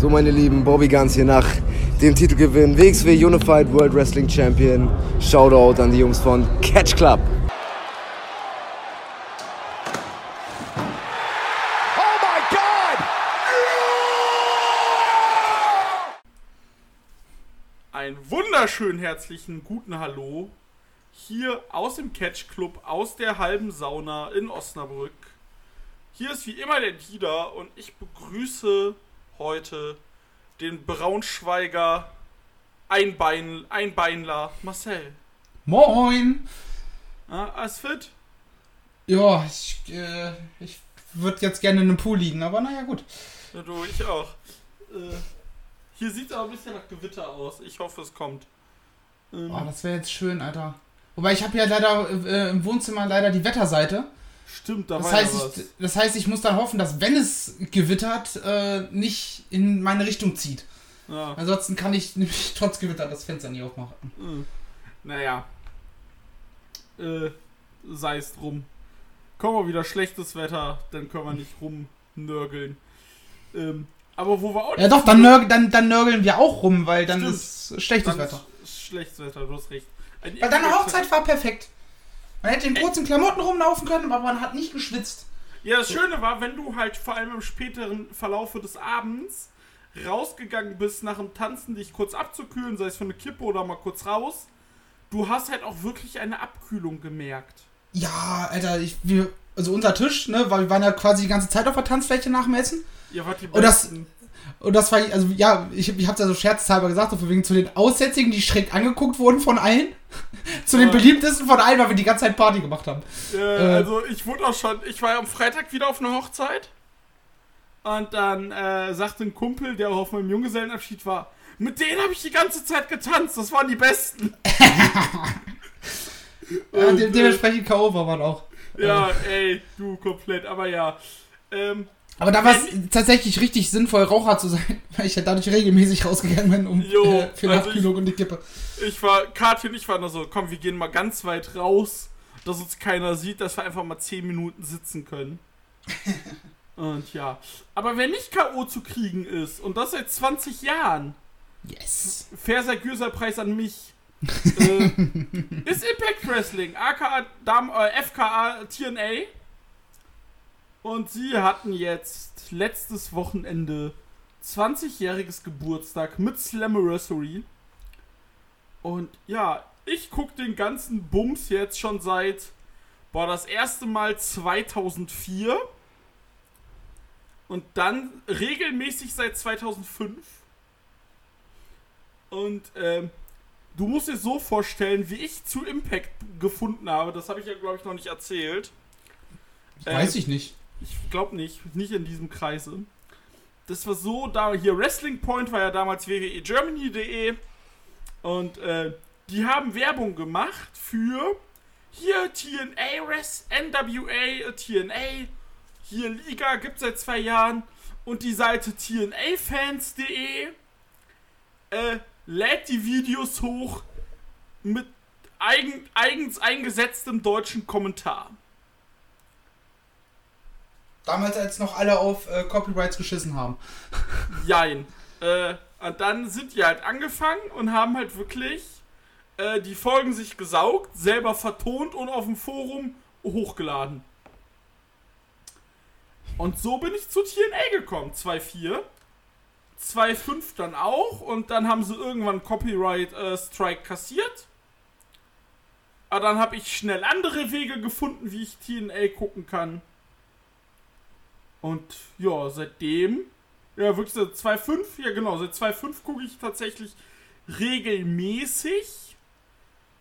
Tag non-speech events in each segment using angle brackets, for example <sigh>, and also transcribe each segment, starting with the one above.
So, meine Lieben, Bobby Guns hier nach dem Titelgewinn WXW Unified World Wrestling Champion. Shoutout an die Jungs von Catch Club. Einen wunderschönen herzlichen guten Hallo hier aus dem Catch Club, aus der halben Sauna in Osnabrück. Hier ist wie immer der Dieter und ich begrüße heute den Braunschweiger Einbein, Einbeinler Marcel. Moin! Ah, alles fit? Ja, ich, äh, ich würde jetzt gerne in einem Pool liegen, aber naja, gut. Ja, du, ich auch. Äh, hier sieht es aber ein bisschen nach Gewitter aus. Ich hoffe, es kommt. Ähm, oh, das wäre jetzt schön, Alter. Wobei ich habe ja leider äh, im Wohnzimmer leider die Wetterseite. Stimmt, da das war heißt, ja ich, das heißt, ich muss dann hoffen, dass wenn es gewittert, äh, nicht in meine Richtung zieht. Ja. Ansonsten kann ich <laughs> nämlich trotz Gewitter das Fenster nie aufmachen. Hm. Naja. Äh, sei es drum. Kommen wir wieder schlechtes Wetter, dann können wir nicht rumnörgeln. Ähm, aber wo wir auch Ja doch, dann, nörg dann, dann nörgeln wir auch rum, weil dann Stimmt. ist schlechtes dann Wetter. ist Schlechtes Wetter, du hast recht. Ein Weil deine Hochzeit war perfekt. Man hätte in kurzen Klamotten rumlaufen können, aber man hat nicht geschwitzt. Ja, das Schöne war, wenn du halt vor allem im späteren Verlaufe des Abends rausgegangen bist nach dem Tanzen, dich kurz abzukühlen, sei es für eine Kippe oder mal kurz raus, du hast halt auch wirklich eine Abkühlung gemerkt. Ja, Alter, ich, wir, also unser Tisch, ne, weil wir waren ja quasi die ganze Zeit auf der Tanzfläche nach dem Essen. Ihr wart die Und das-. Und das war, also ja, ich, ich hab's ja so scherzhalber gesagt, so von wegen zu den Aussätzigen, die schräg angeguckt wurden von allen. <laughs> zu den beliebtesten von allen, weil wir die ganze Zeit Party gemacht haben. Äh, Äh. also ich wurde auch schon, ich war ja am Freitag wieder auf einer Hochzeit und dann äh, sagte ein Kumpel, der auch auf meinem Junggesellenabschied war, mit denen habe ich die ganze Zeit getanzt, das waren die Besten. <laughs> Und, äh, dementsprechend K.O. war man auch. Ja, ey, du komplett, aber ja. Ähm, Aber da war es tatsächlich richtig sinnvoll, Raucher zu sein, <laughs> weil ich ja dadurch regelmäßig rausgegangen bin, um Jo, äh, für also Abkühlung und die Kippe. ich war, Katja und ich waren da so, komm, wir gehen mal ganz weit raus, dass uns keiner sieht, dass wir einfach mal 10 Minuten sitzen können. <laughs> Und ja. Aber wer nicht K.O. zu kriegen ist, und das seit 20 Jahren, Yes. Verser-Gürser-Preis an mich. <laughs> äh, ist Impact Wrestling, aka Dam äh, FKA TNA. Und sie hatten jetzt letztes Wochenende 20-jähriges Geburtstag mit Slammiversary. Und ja, ich gucke den ganzen Bums jetzt schon seit, boah, das erste Mal 2004. Und dann regelmäßig seit 2005. Und ähm, du musst dir so vorstellen, wie ich zu Impact gefunden habe. Das habe ich ja, glaube ich, noch nicht erzählt. Ähm, Weiß ich nicht. Ich glaube nicht, nicht in diesem Kreise. Das war so, da hier Wrestling Point war ja damals www.germany.de und äh, die haben Werbung gemacht für hier TNA, Rest, NWA, TNA, hier Liga gibt seit zwei Jahren und die Seite TNAfans.de äh, lädt die Videos hoch mit eigen, eigens eingesetztem deutschen Kommentar. Damals, als noch alle auf äh, Copyrights geschissen haben. <laughs> Jein. Äh, und dann sind die halt angefangen und haben halt wirklich äh, die Folgen sich gesaugt, selber vertont und auf dem Forum hochgeladen. Und so bin ich zu TNA gekommen. 2.4. 2.5 dann auch. Und dann haben sie irgendwann Copyright äh, Strike kassiert. Aber dann habe ich schnell andere Wege gefunden, wie ich TNA gucken kann. Und ja, seitdem ja, wirklich seit 2.5, ja genau, seit 2.5 gucke ich tatsächlich regelmäßig.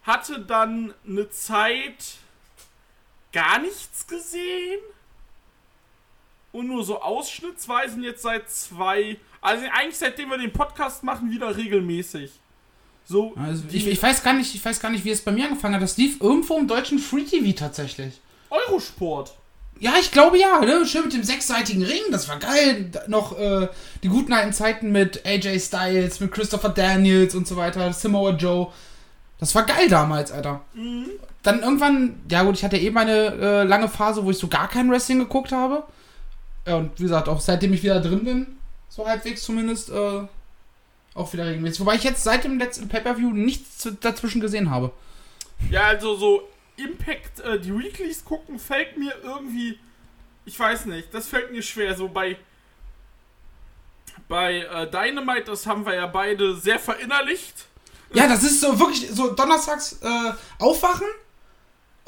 Hatte dann eine Zeit gar nichts gesehen. Und nur so ausschnittsweise jetzt seit zwei, also eigentlich seitdem wir den Podcast machen, wieder regelmäßig. So, Also ich, ich weiß gar nicht, ich weiß gar nicht, wie es bei mir angefangen hat. Das lief irgendwo im deutschen Free TV tatsächlich. Eurosport. Ja, ich glaube ja, ne? Schön mit dem sechsseitigen Ring, das war geil. Noch äh, die guten alten Zeiten mit AJ Styles, mit Christopher Daniels und so weiter, Samoa Joe. Das war geil damals, Alter. Dann irgendwann, ja gut, ich hatte eh meine äh, lange Phase, wo ich so gar kein Wrestling geguckt habe. Ja, und wie gesagt, auch seitdem ich wieder drin bin, So halbwegs zumindest äh, auch wieder regelmäßig. Wobei ich jetzt seit dem letzten Pay-Per-View nichts dazwischen gesehen habe. Ja, also so Impact, äh, die Weeklies gucken, fällt mir irgendwie. Ich weiß nicht, das fällt mir schwer. So bei. Bei äh, Dynamite, das haben wir ja beide sehr verinnerlicht. Ja, das ist so wirklich so donnerstags äh, aufwachen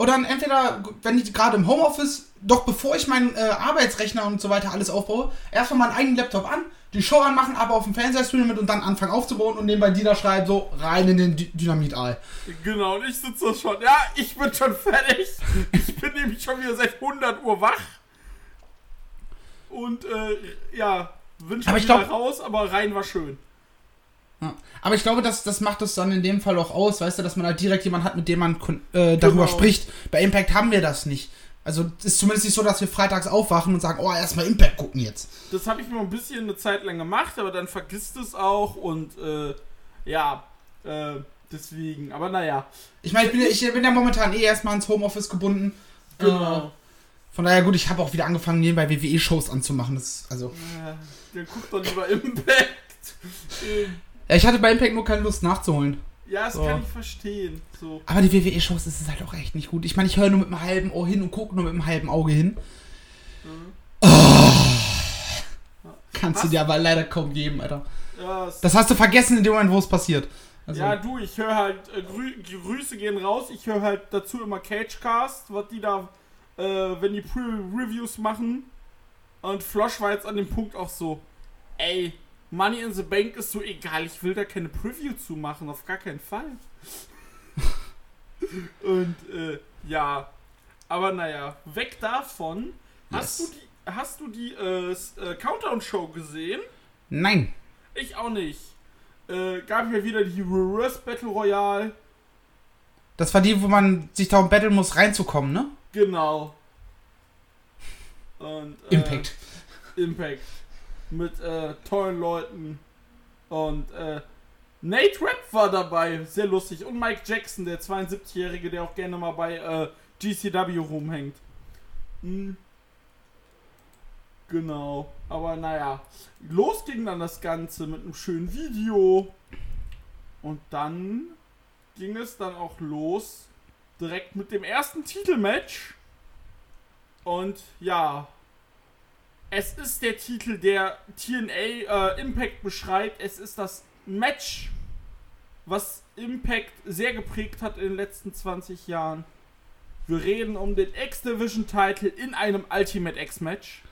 und dann entweder, wenn ich gerade im Homeoffice, doch bevor ich meinen äh, Arbeitsrechner und so weiter alles aufbaue, erstmal meinen eigenen Laptop an, die Show anmachen, aber auf dem Fernseher streamen mit und dann anfangen aufzubauen und nebenbei die da schreiben, so rein in den Dy Dynamit-Aal. Genau, und ich sitze da schon. Ja, ich bin schon fertig. Ich bin nämlich schon wieder seit 100 Uhr wach. Und, äh, ja, Aber ich wieder glaub- raus, aber rein war schön. Ja. Aber ich glaube, das, das macht es dann in dem Fall auch aus, weißt du, dass man halt direkt jemanden hat, mit dem man äh, darüber Genau. spricht. Bei Impact haben wir das nicht. Also es ist zumindest nicht so, dass wir freitags aufwachen und sagen, oh, erstmal Impact gucken jetzt. Das habe ich mir ein bisschen eine Zeit lang gemacht, aber dann vergisst es auch und, äh, ja, äh, deswegen. Aber naja, Ich meine, ich bin, ja- ich bin ja momentan eh erstmal ins Homeoffice gebunden. Äh, genau. von daher gut, ich habe auch wieder angefangen, nebenbei WWE-Shows anzumachen. Das, also, Äh, der guckt doch lieber Impact. Äh, ja, ich hatte bei Impact nur keine Lust nachzuholen. Ja, das So. kann ich verstehen. So. Aber die WWE-Shows ist es halt auch echt nicht gut. Ich meine, ich höre nur mit einem halben Ohr hin und gucke nur mit einem halben Auge hin. Mhm. Kannst du Was? dir aber leider kaum geben, Alter. Ja, es Das hast du vergessen in dem Moment, wo es passiert. Also, Ja, du, ich höre halt, äh, Grü Grüße gehen raus, ich höre halt dazu immer Cagecast, was die da, äh, wenn die Pre-Reviews machen. Und Flosch war jetzt an dem Punkt auch so, ey, Money in the Bank ist so egal, ich will da keine Preview zu machen, auf gar keinen Fall. <laughs> Und, äh, ja, aber naja, weg davon, hast Yes. du die, hast du die, äh, äh, Countdown-Show gesehen? Nein. Ich auch nicht. Äh, gab ja wieder die Reverse Battle Royale. Das war die, wo man sich darum betteln muss, reinzukommen, ne? Genau. <laughs> Und, äh, Impact. Impact. Mit äh, tollen Leuten. Und äh, Nate Rapp war dabei. Sehr lustig. Und Mike Jackson, der 72-Jährige, der auch gerne mal bei äh, GCW rumhängt. Hm. Genau. Aber naja. Los ging dann das Ganze mit einem schönen Video. Und dann ging es dann auch los. Direkt mit dem ersten Titelmatch. Und ja, es ist der Titel, der TNA äh, Impact beschreibt. Es ist das Match, was Impact sehr geprägt hat in den letzten 20 Jahren. Wir reden um den X-Division-Title in einem Ultimate X-Match.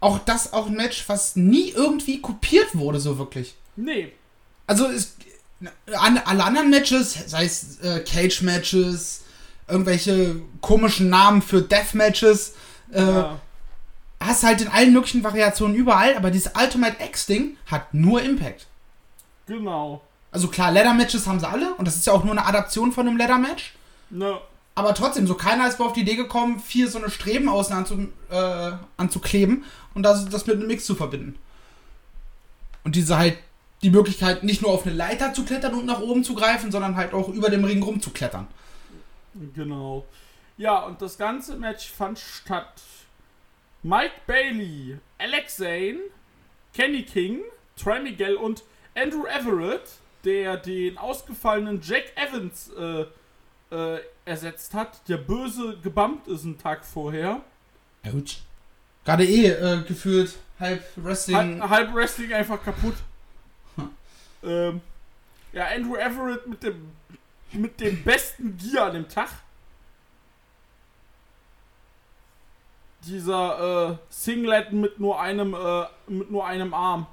Auch das auch ein Match, was nie irgendwie kopiert wurde, so wirklich. Nee, Also es, an, alle anderen Matches, sei es äh, Cage-Matches, irgendwelche komischen Namen für Death-Matches, äh, ja, hast halt in allen möglichen Variationen überall, aber dieses Ultimate X-Ding hat nur Impact. genau. Also klar, Leather-Matches haben sie alle und das ist ja auch nur eine Adaption von einem Leather-Match. Ne, Aber trotzdem, so keiner ist auf die Idee gekommen, vier so eine Streben außen anzu, äh, anzukleben und das, das mit einem Mix zu verbinden. Und diese halt die Möglichkeit, nicht nur auf eine Leiter zu klettern und nach oben zu greifen, sondern halt auch über dem Ring rumzuklettern. genau. Ja, und das ganze Match fand statt. Mike Bailey, Alex Zane, Kenny King, Troy Miguel und Andrew Everett, der den ausgefallenen Jack Evans äh, äh, ersetzt hat, der böse gebumpt ist einen Tag vorher. Ouch. Gerade eh äh, gefühlt halb Wrestling. Halb, halb Wrestling einfach kaputt. <laughs> ähm, ja, Andrew Everett mit dem mit dem besten Gear an dem Tag. Dieser äh, Singlet mit nur einem äh, mit nur einem Arm.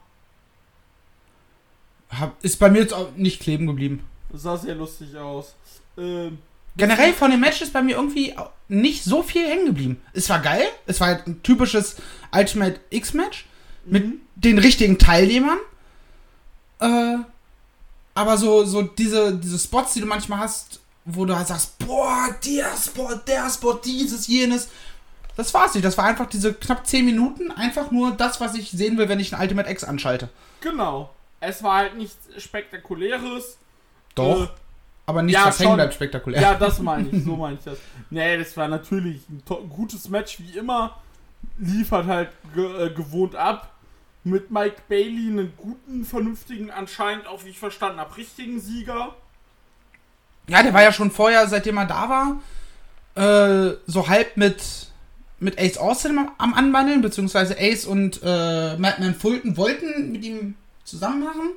Hab, ist bei mir jetzt auch nicht kleben geblieben. Das sah sehr lustig aus. Ähm, Generell von den Matches bei mir irgendwie nicht so viel hängen geblieben. Es war geil. Es war halt ein typisches Ultimate X-Match mit mhm. den richtigen Teilnehmern. Äh, aber so, so diese, diese Spots, die du manchmal hast, wo du halt sagst, boah, der Spot, der Spot, dieses, jenes. Das war's nicht. Das war einfach diese knapp 10 Minuten, einfach nur das, was ich sehen will, wenn ich ein Ultimate X anschalte. Genau. Es war halt nichts Spektakuläres. Doch. Äh, aber nichts, ja, was hängen bleibt, spektakulär. Ja, das <laughs> meine ich, so meine ich das. Nee, das war natürlich ein gutes Match wie immer. Liefert halt ge äh, gewohnt ab. mit Mike Bailey einen guten, vernünftigen, anscheinend auch, wie ich verstanden habe, richtigen Sieger. Ja, der war ja schon vorher, seitdem er da war, äh, so halb mit, mit Ace Austin am- am Anwandeln, beziehungsweise Ace und äh, Madman Fulton wollten mit ihm zusammen machen.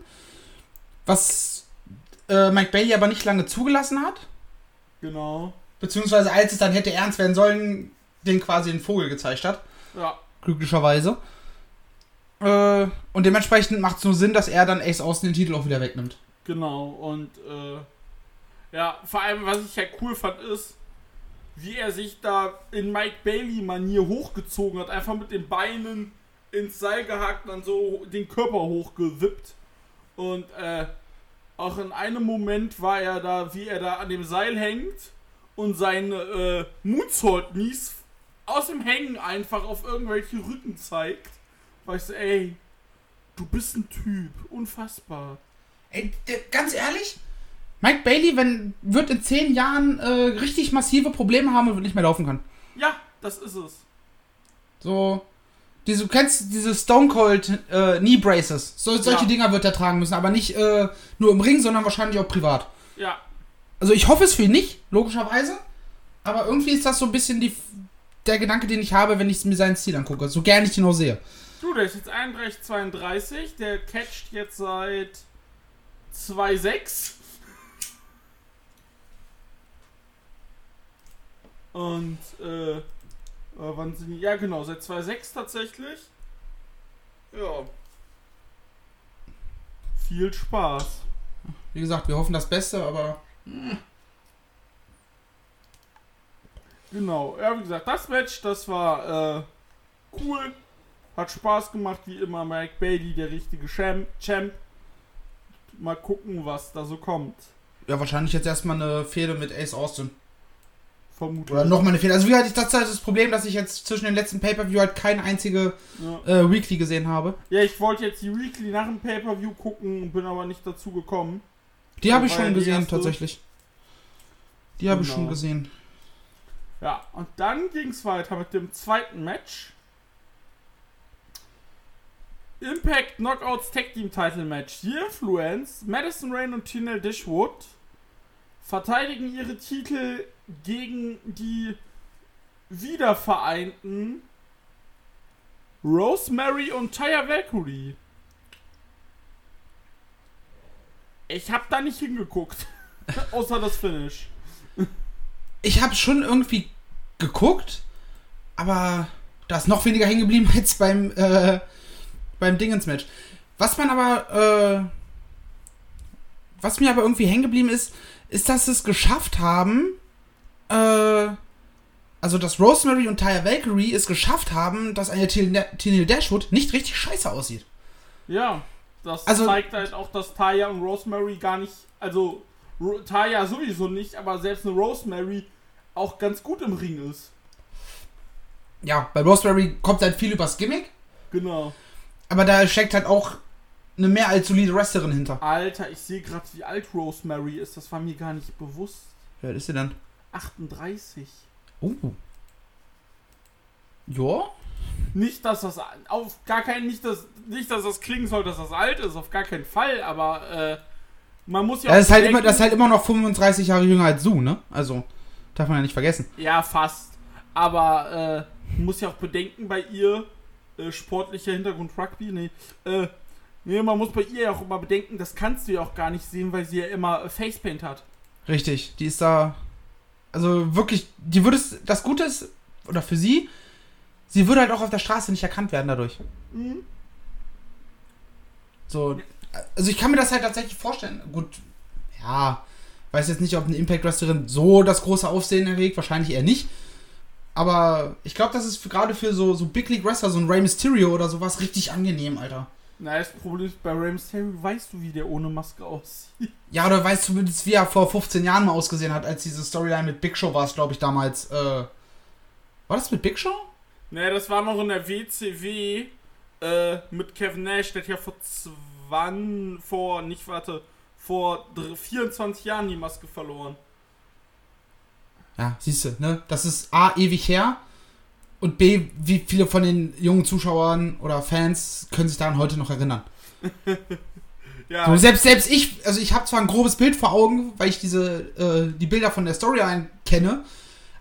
Was äh, Mike Bailey aber nicht lange zugelassen hat. Genau. Beziehungsweise als es dann hätte ernst werden sollen, den quasi den Vogel gezeigt hat. Ja, Glücklicherweise. Äh, und dementsprechend macht es nur Sinn, dass er dann Ace Austin den Titel auch wieder wegnimmt. genau. Und äh, ja, vor allem, was ich ja cool fand, ist, wie er sich da in Mike Bailey-Manier hochgezogen hat. Einfach mit den Beinen ins Seil gehackt und dann so den Körper hochgewippt. Und äh, auch in einem Moment war er da, wie er da an dem Seil hängt und seine äh, Moonsault Knees aus dem Hängen einfach auf irgendwelche Rücken zeigt. Weißt du, ey, du bist ein Typ. Unfassbar. Ey, ganz ehrlich, Mike Bailey wenn, wird in zehn Jahren äh, richtig massive Probleme haben und wird nicht mehr laufen können. Ja, das ist es. So, diese, du kennst diese Stone Cold äh, Knee Braces. So, solche Ja. Dinger wird er tragen müssen, aber nicht äh, nur im Ring, sondern wahrscheinlich auch privat. Ja, Also ich hoffe es für ihn nicht, logischerweise. Aber irgendwie ist das so ein bisschen die, der Gedanke, den ich habe, wenn ich mir seinen Stil angucke. So gern ich ihn auch sehe. Du, der ist jetzt 31, 32. Der catcht jetzt seit 2,6. Und, äh, wann sind die? Ja, genau, seit 2,6 tatsächlich. Ja. Viel Spaß. Wie gesagt, wir hoffen das Beste, aber Genau, ja, wie gesagt, das Match, das war äh, cool. Hat Spaß gemacht, wie immer. Mike Bailey, der richtige Champ. Champ. Mal gucken, was da so kommt. ja, wahrscheinlich jetzt erstmal eine Fehde mit Ace Austin. Vermutlich. Oder nochmal eine Fehde. Also wie gesagt, das ist halt das Problem, dass ich jetzt zwischen den letzten Pay-Per-View halt keine einzige Ja. äh, Weekly gesehen habe. ja, ich wollte jetzt die Weekly nach dem Pay-Per-View gucken, bin aber nicht dazu gekommen. Die habe ich schon gesehen, tatsächlich. Die habe ich Genau. schon gesehen. Ja, und dann ging es weiter mit dem zweiten Match. Impact Knockouts Tag Team Title Match. Die Influence, Madison Rain und Tinel Dishwood verteidigen ihre Titel gegen die wiedervereinten Rosemary und Taya Valkyrie. Ich hab da nicht hingeguckt. <laughs> Außer das Finish. Ich habe schon irgendwie geguckt, aber da ist noch weniger hängen geblieben <laughs> als beim, äh, beim Dingens-Match. Was man aber, äh, was mir aber irgendwie hängen geblieben ist, ist, dass sie es geschafft haben, äh, also dass Rosemary und Taya Valkyrie es geschafft haben, dass eine Tennille Dashwood nicht richtig scheiße aussieht. Ja, das Also- zeigt halt auch, dass Taya und Rosemary gar nicht, also Ro Taya sowieso nicht, aber selbst eine Rosemary auch ganz gut im Ring ist. Ja, bei Rosemary kommt halt viel übers Gimmick, Genau. aber da steckt halt auch eine mehr als solide Wrestlerin hinter. Alter, ich sehe gerade, wie alt Rosemary ist. Das war mir gar nicht bewusst. Wer ist sie denn? 38. Oh. Ja? Nicht, dass das auf gar keinen, nicht, dass, nicht, dass das klingen soll, dass das alt ist, auf gar keinen Fall, aber äh, man muss ja das ist, halt immer, das ist halt immer noch 35 Jahre jünger als du, ne? Also, darf man ja nicht vergessen. Ja, fast. Aber äh, man muss ja auch bedenken bei ihr, äh, sportlicher Hintergrund Rugby, nee, äh, nee, man muss bei ihr ja auch immer bedenken, das kannst du ja auch gar nicht sehen, weil sie ja immer äh, Facepaint hat. Richtig, die ist da. Also wirklich, die würde es. Das Gute ist, oder für sie, sie würde halt auch auf der Straße nicht erkannt werden dadurch. Mhm. So. Also ich kann mir das halt tatsächlich vorstellen. Gut, ja. Weiß jetzt nicht, ob eine Impact Wrestlerin so das große Aufsehen erregt, wahrscheinlich eher nicht. Aber ich glaube, das ist gerade für so, so Big League Wrestler, so ein Rey Mysterio oder sowas, richtig angenehm, Alter. Na, das Problem ist, bei Mysterio weißt du, wie der ohne Maske aussieht. <laughs> Ja, oder weißt zumindest, wie er vor 15 Jahren mal ausgesehen hat, als diese Storyline mit Big Show war es, glaube ich, damals. Äh, war das mit Big Show? Ne, das war noch in der WCW äh, mit Kevin Nash, der hat ja vor 20, vor, nicht warte, vor dr- 24 Jahren die Maske verloren. Ja, siehst du, ne? Das ist A, ewig her. Und B, wie viele von den jungen Zuschauern oder Fans können sich daran heute noch erinnern? <laughs> Ja, So, selbst, selbst ich, also ich habe zwar ein grobes Bild vor Augen, weil ich diese, äh, die Bilder von der Storyline kenne,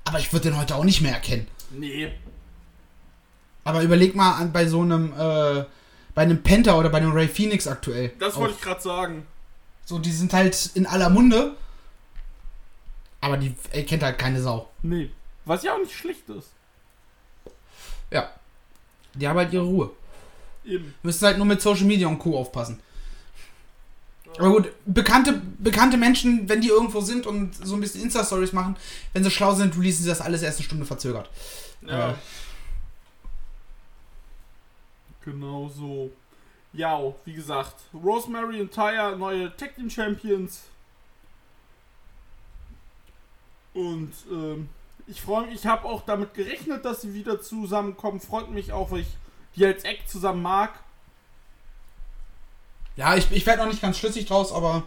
aber ich würde den heute auch nicht mehr erkennen. nee. Aber überleg mal an bei so einem, äh, bei einem Penta oder bei einem Ray Phoenix aktuell. Das wollte ich gerade sagen. So, die sind halt in aller Munde. Aber die ey, kennt halt keine Sau. Nee. Was ja auch nicht schlecht ist. Ja. Die haben halt ihre Ruhe. Eben. Müssen halt nur mit Social Media und Co. aufpassen. Aber gut, bekannte, bekannte Menschen, wenn die irgendwo sind und so ein bisschen Insta-Stories machen, wenn sie schlau sind, releasen sie das alles erst eine Stunde verzögert. Ja. Äh. Genau so. Ja, wie gesagt, Rosemary und Taya, neue Tag Team Champions. Und ähm, ich freue mich, ich habe auch damit gerechnet, dass sie wieder zusammenkommen. Freut mich auch, weil ich die als Eck zusammen mag. Ja, ich, ich werde noch nicht ganz schlüssig draus, aber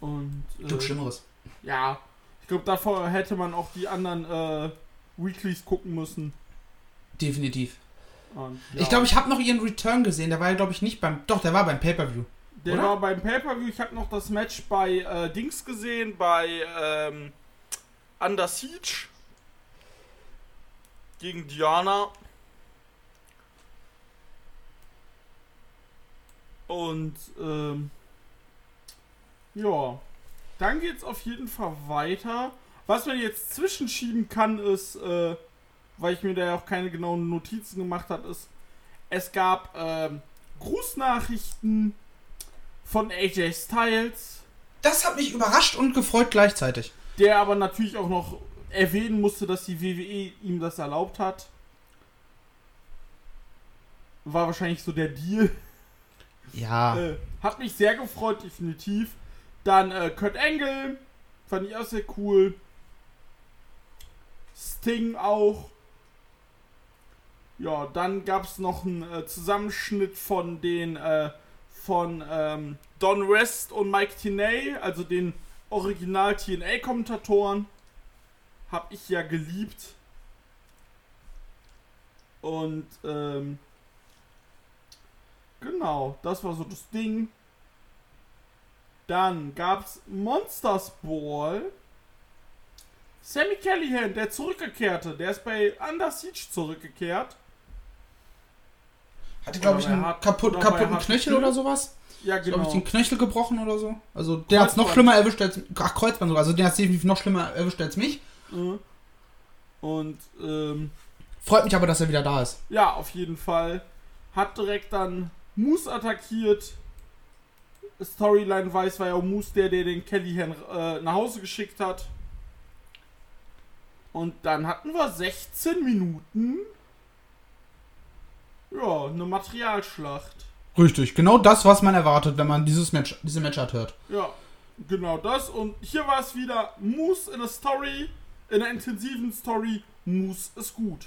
Und äh, Schlimmeres. ja, ich glaube, davor hätte man auch die anderen äh, Weeklies gucken müssen. Definitiv. Und, ja. Ich glaube, ich habe noch ihren Return gesehen. Der war ja, glaube ich, nicht beim. Doch, der war beim Pay-Per-View. Der Oder? war beim Pay-Per-View. Ich habe noch das Match bei äh, Dings gesehen, bei ähm, Under Siege gegen Diana. Und ähm, ja, dann geht's auf jeden Fall weiter. Was man jetzt zwischenschieben kann, ist, äh, weil ich mir da ja auch keine genauen Notizen gemacht habe, ist, es gab ähm, Grußnachrichten von AJ Styles, Das hat mich überrascht und gefreut gleichzeitig. Der aber natürlich auch noch erwähnen musste, dass die WWE ihm das erlaubt hat. War wahrscheinlich so der Deal. Ja. <laughs> Äh, hat mich sehr gefreut, definitiv. Dann äh, Kurt Angle, fand ich auch sehr cool. Sting auch. Ja, dann gab es noch einen äh, Zusammenschnitt von den äh, von ähm, Don West und Mike Tenay, also den Original TNA-Kommentatoren. Hab ich ja geliebt. Und ähm, Genau, das war so das Ding. Dann gab's Monsters Ball. Sammy Callahan, der zurückgekehrte, der ist bei Under Siege zurückgekehrt. Hatte, glaube ich, einen kaputt, kaputten Knöchel. oder sowas. Ja, Glaube genau. ich, den Knöchel gebrochen oder so. Also, der hat's noch Kreuzband. schlimmer erwischt als. Ach, Kreuzband sogar. Also, der hat's definitiv noch schlimmer erwischt als mich. Mhm. Und ähm, Freut mich aber, dass er wieder da ist. ja, auf jeden Fall. Hat direkt dann Moose attackiert. Storyline weiß war ja auch Moose der, der den Callahan äh, nach Hause geschickt hat. Und dann hatten wir 16 Minuten. Ja, eine Materialschlacht. Richtig, genau das, was man erwartet, wenn man dieses Match, diese Matchart hört. Ja, genau das. Und hier war es wieder Moose in a Story, in einer intensiven Story. Moose ist gut.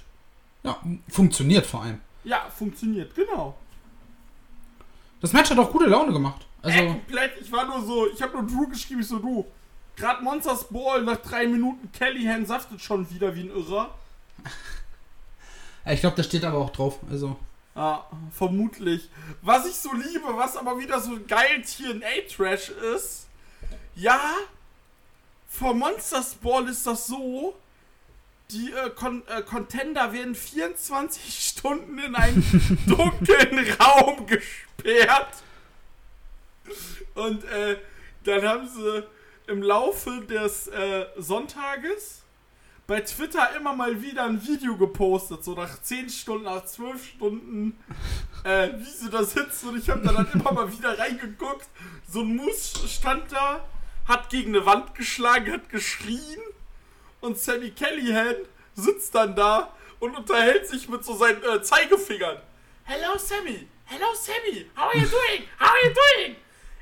Ja, funktioniert vor allem. Ja, funktioniert, genau. Das Match hat auch gute Laune gemacht. Also, Äh, komplett, ich war nur so, ich habe nur Drew geschrieben, ich so, du, gerade Monsters Ball nach drei Minuten, Kellyhan saftet schon wieder wie ein Irrer. ja, ich glaube, da steht aber auch drauf. Also, Ja, vermutlich. Was ich so liebe, was aber wieder so geil TNA-Trash ist, ja, vor Monsters Ball ist das so, die äh, Con äh, Contender werden 24 <laughs> Stunden in einen <laughs> dunklen Raum gesperrt. Und äh, dann haben sie im Laufe des äh, Sonntages bei Twitter immer mal wieder ein Video gepostet, so nach 10 Stunden, nach 12 Stunden, äh, wie sie da sitzen. Und ich habe da dann immer mal wieder reingeguckt. So ein Moose stand da, hat gegen eine Wand geschlagen, hat geschrien. Und Sammy Callahan sitzt dann da und unterhält sich mit so seinen äh, Zeigefingern. Hello Sammy, hello Sammy, how are you doing? How are you doing?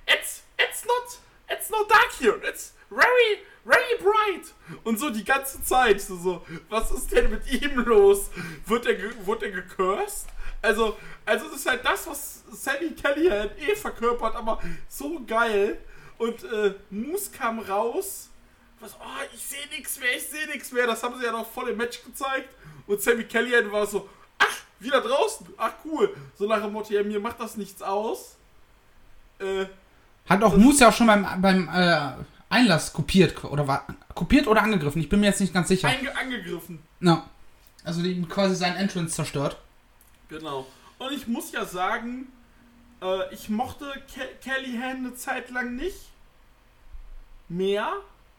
It's it's not it's not dark here. It's very very bright. Und so die ganze Zeit so, so was ist denn mit ihm los? Wird er wurde er gecursed? Also also das ist halt das, was Sammy Callahan eh verkörpert, aber so geil. Und äh, Moose kam raus was, oh, ich sehe nichts mehr, ich sehe nichts mehr. Das haben sie ja noch voll im Match gezeigt. Und Sammy Kellyanne war so, ach, wieder draußen, ach cool. So nach dem Motto, ja, mir macht das nichts aus. Äh, Hat auch Moose ja auch schon beim, beim äh, Einlass kopiert oder war kopiert oder angegriffen. Ich bin mir jetzt nicht ganz sicher. Einge angegriffen. Ja. Also ihm quasi seinen Entrance zerstört. Genau. Und ich muss ja sagen, äh, ich mochte Ke Kelly Han eine Zeit lang nicht mehr,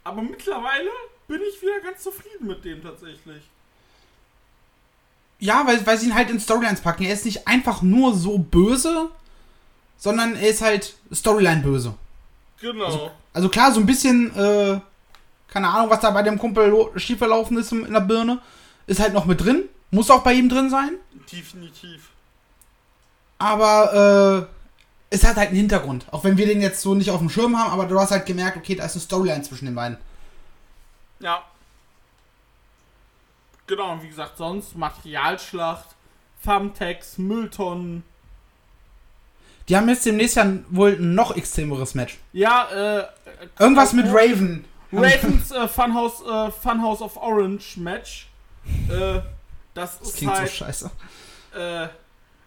aber mittlerweile bin ich wieder ganz zufrieden mit dem tatsächlich. Ja, weil, weil sie ihn halt in Storylines packen. Er ist nicht einfach nur so böse, sondern er ist halt Storyline böse. Genau. Also, also klar, so ein bisschen, äh, keine Ahnung, was da bei dem Kumpel schiefgelaufen ist in der Birne, ist halt noch mit drin. Muss auch bei ihm drin sein. Definitiv. Aber äh, es hat halt einen Hintergrund. Auch wenn wir den jetzt so nicht auf dem Schirm haben, aber du hast halt gemerkt, okay, da ist eine Storyline zwischen den beiden. Ja. Genau, und wie gesagt, sonst Materialschlacht, Thumbtacks, Mülltonnen. Die haben jetzt demnächst ja wohl ein noch extremeres Match. Ja, äh. Irgendwas mit Raven. Ravens äh, Funhouse, äh, Funhouse of Orange Match. Äh, das, das ist klingt halt, so scheiße. Äh,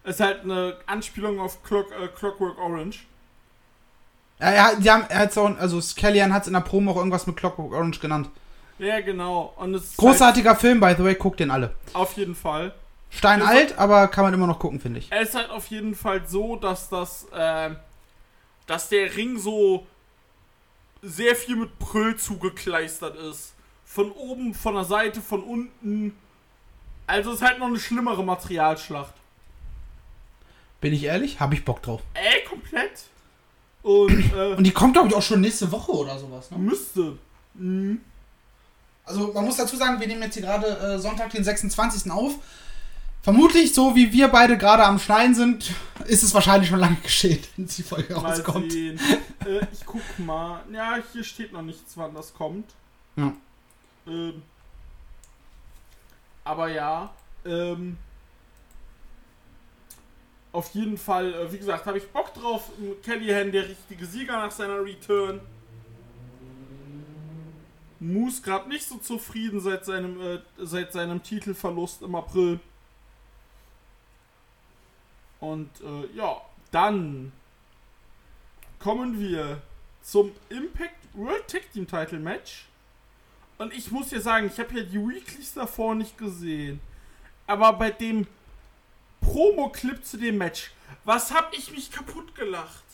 ist halt eine Anspielung auf Clock, äh, Clockwork Orange. Ja, ja, die haben, er hat's auch, also Scallion hat es in der Promo auch irgendwas mit Clockwork Orange genannt. Ja, genau. Und es Großartiger halt Film, by the way, guckt den alle. Auf jeden Fall. Steinalt, aber kann man immer noch gucken, finde ich. Er ist halt auf jeden Fall so, dass das, äh, dass der Ring so sehr viel mit Pröll zugekleistert ist. Von oben, von der Seite, von unten. Also ist halt noch eine schlimmere Materialschlacht. Bin ich ehrlich? Habe ich Bock drauf. Ey, komplett. Und, <clears throat> äh, Und die kommt, glaube ich, auch schon nächste Woche oder sowas, ne? Müsste. Mhm. Also man muss dazu sagen, wir nehmen jetzt hier gerade äh, Sonntag, den 26. auf. Vermutlich, so wie wir beide gerade am Schneiden sind, ist es wahrscheinlich schon lange geschehen, <laughs> wenn die Folge mal rauskommt. Sehen. <laughs> äh, ich guck mal. Ja, hier steht noch nichts, wann das kommt. Ja. Ähm, aber ja, ähm, auf jeden Fall, äh, wie gesagt, habe ich Bock drauf. Kellyanne, der richtige Sieger nach seiner Return. Moose gerade nicht so zufrieden seit seinem, äh, seit seinem Titelverlust im April. Und äh, ja, dann kommen wir zum Impact World Tag Team Title Match. Und ich muss dir sagen, ich habe ja die Weeklies davor nicht gesehen. Aber bei dem Promo-Clip zu dem Match, was hab ich mich kaputt gelacht?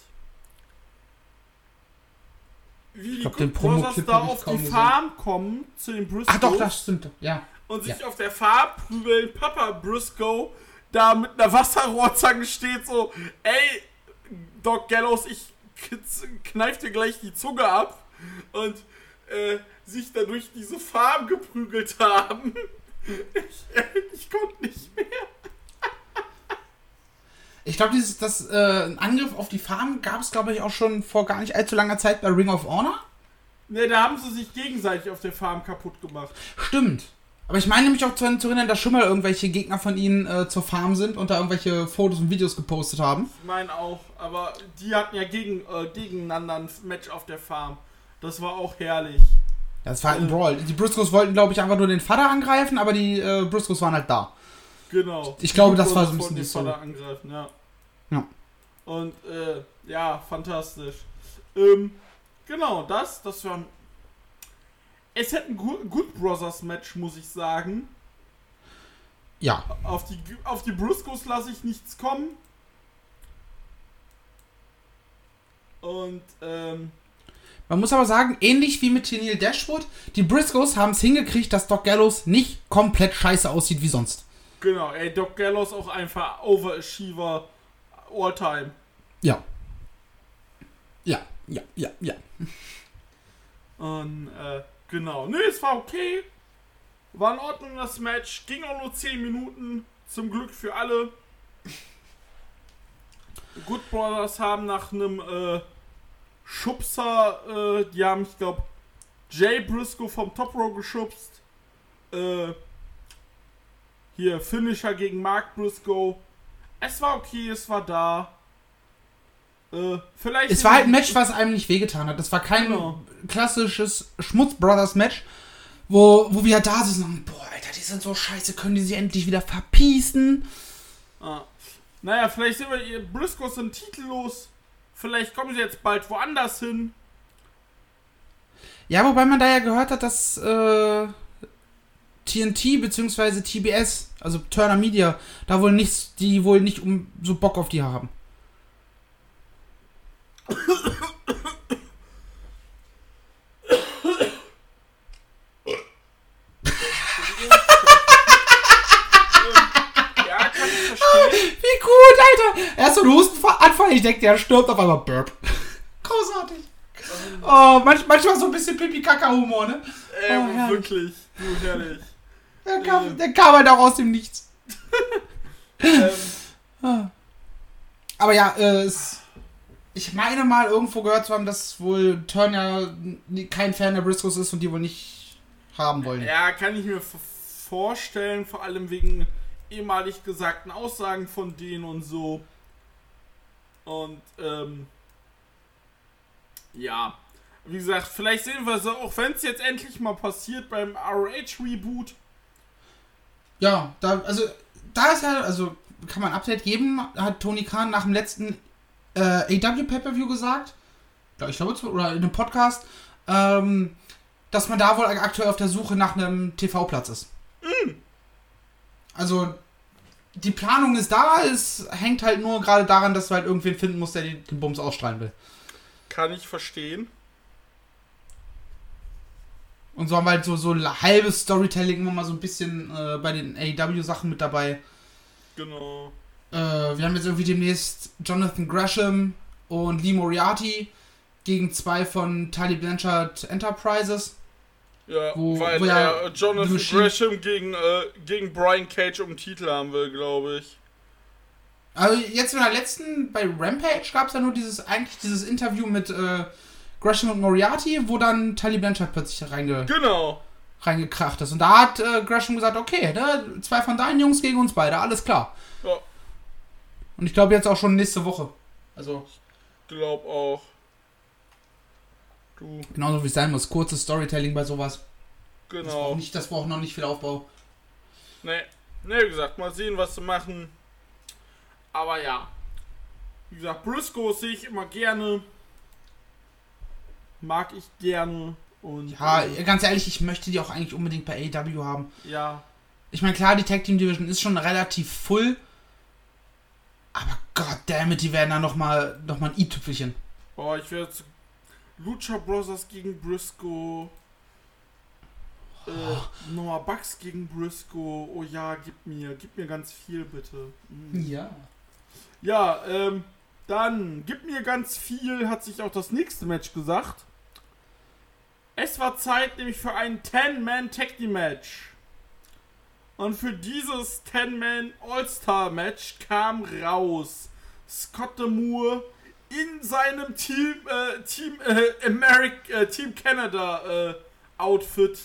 Wie die glaub, Good Brothers da auf die gesehen. Farm kommen, zu den Briscoes. Ach doch, das stimmt. Ja. Und sich Ja. auf der Farm prügeln. Papa Briscoe da mit einer Wasserrohrzange steht so, ey, Doc Gallows, ich kneif dir gleich die Zunge ab. Und äh, sich da durch diese Farm geprügelt haben. Ich, ich konnte nicht mehr. Ich glaube, dieses das äh, ein Angriff auf die Farm gab es, glaube ich, auch schon vor gar nicht allzu langer Zeit bei Ring of Honor. Ne, da haben sie sich gegenseitig auf der Farm kaputt gemacht. Stimmt. Aber ich meine nämlich auch zu, zu erinnern, dass schon mal irgendwelche Gegner von ihnen äh, zur Farm sind und da irgendwelche Fotos und Videos gepostet haben. Ich meine auch, aber die hatten ja gegen, äh, gegeneinander ein Match auf der Farm. Das war auch herrlich. Das war halt ein Brawl. Die Briscoes wollten, glaube ich, einfach nur den Vater angreifen, aber die äh, Briscoes waren halt da. Genau. Ich glaube, das war so ein bisschen die Vater angreifen, ja. Ja. Und äh, ja, fantastisch. Ähm, genau, das, das war. Es hätte ein Good Brothers Match, muss ich sagen. Ja. Auf die, auf die Briscoes lasse ich nichts kommen. Und, ähm, Man muss aber sagen, ähnlich wie mit Tennille Dashwood, die Briscoes haben es hingekriegt, dass Doc Gallows nicht komplett scheiße aussieht wie sonst. genau, ey, Doc Gallows auch einfach Overachiever All-Time. Ja. Ja, ja, ja, ja. Und, äh, genau. Nö, es war okay. War in Ordnung das Match. Ging auch nur 10 Minuten. Zum Glück für alle. Good Brothers haben nach einem äh, Schubser, äh, die haben, ich glaube, Jay Briscoe vom Top Row geschubst. Äh, hier, Finisher gegen Mark Briscoe. Es war okay, es war da. Äh, vielleicht Es war halt ein Match, was einem nicht wehgetan hat. Das war kein Genau. klassisches Schmutz-Brothers-Match, wo, wo wir da sitzen und sagen, boah, Alter, die sind so scheiße, können die sich endlich wieder verpießen? Ah. Naja, vielleicht sind wir ihr Briscoes sind titellos. Vielleicht kommen sie jetzt bald woanders hin. Ja, wobei man da ja gehört hat, dass äh, TNT bzw. TBS, also Turner Media, da wohl nicht, die wohl nicht um so Bock auf die haben. Ja, kann ich verstehen. Wie gut, Alter! Er hat so einen Hustenanfall, ich denke, der stirbt auf einmal. Burp. Großartig. Oh, manch, manchmal so ein bisschen Pipi-Kaka-Humor, ne? Ey, Oh, herrlich. wirklich. Du, herrlich. Der kam, der kam halt auch aus dem Nichts. ähm, <laughs> Aber ja, äh, es, ich meine mal irgendwo gehört zu haben, dass wohl Turner kein Fan der Briscoes ist und die wohl nicht haben wollen. ja, kann ich mir vorstellen, vor allem wegen ehemalig gesagten Aussagen von denen und so. Und, ähm, ja. Wie gesagt, vielleicht sehen wir so, auch wenn es jetzt endlich mal passiert beim ROH-Reboot. Ja, da, also, da ist ja, also, kann man ein Update geben, hat Tony Khan nach dem letzten äh, AW Pay-Per-View gesagt, ja, ich glaube, oder in einem Podcast, ähm, dass man da wohl aktuell auf der Suche nach einem TV-Platz ist. Also, die Planung ist da, es hängt halt nur gerade daran, dass du halt irgendwen finden musst, der den, den Bums ausstrahlen will. Kann ich verstehen. Und so haben wir halt so, so halbes Storytelling immer mal so ein bisschen äh, bei den AEW-Sachen mit dabei. Genau. Äh, wir haben jetzt irgendwie demnächst Jonathan Gresham und Lee Moriarty gegen zwei von Tully Blanchard Enterprises. Ja, Wo- weil wo ja er Jonathan Gresham gegen, äh, gegen Brian Cage um den Titel haben will, glaube ich. Also jetzt in der letzten, bei Rampage gab es ja nur dieses, eigentlich dieses Interview mit äh, Gresham und Moriarty, wo dann Tully Blanchard plötzlich reinge, Genau. reingekracht ist. Und da hat äh, Gresham gesagt, okay, ne, zwei von deinen Jungs gegen uns beide, alles klar. Ja, Und ich glaube jetzt auch schon nächste Woche. Also glaub auch. Du, genauso wie es sein muss. Kurzes Storytelling bei sowas. Das genau. braucht, nicht, das braucht noch nicht viel Aufbau. Ne, ne, wie gesagt, mal sehen, was sie machen. Aber ja. Wie gesagt, Briscoe sehe ich immer gerne. Mag ich gerne. Und Ja, ganz ehrlich, ich möchte die auch eigentlich unbedingt bei AEW haben. ja. Ich meine, klar, die Tag Team Division ist schon relativ full. Aber goddammit, die werden da nochmal noch mal ein i-Tüpfelchen. Boah, ich werde jetzt Lucha Brothers gegen Briscoe. Äh, Noah Bucks gegen Briscoe. Oh ja, gib mir, gib mir ganz viel bitte. Mhm. Ja. Ja, ähm, dann gib mir ganz viel, hat sich auch das nächste Match gesagt. Es war Zeit nämlich für ein 10-Man Tag Team Match. Und für dieses 10-Man All-Star-Match kam raus Scott Moore in seinem Team, äh, Team, äh, America, äh, Team Canada, äh, Outfit.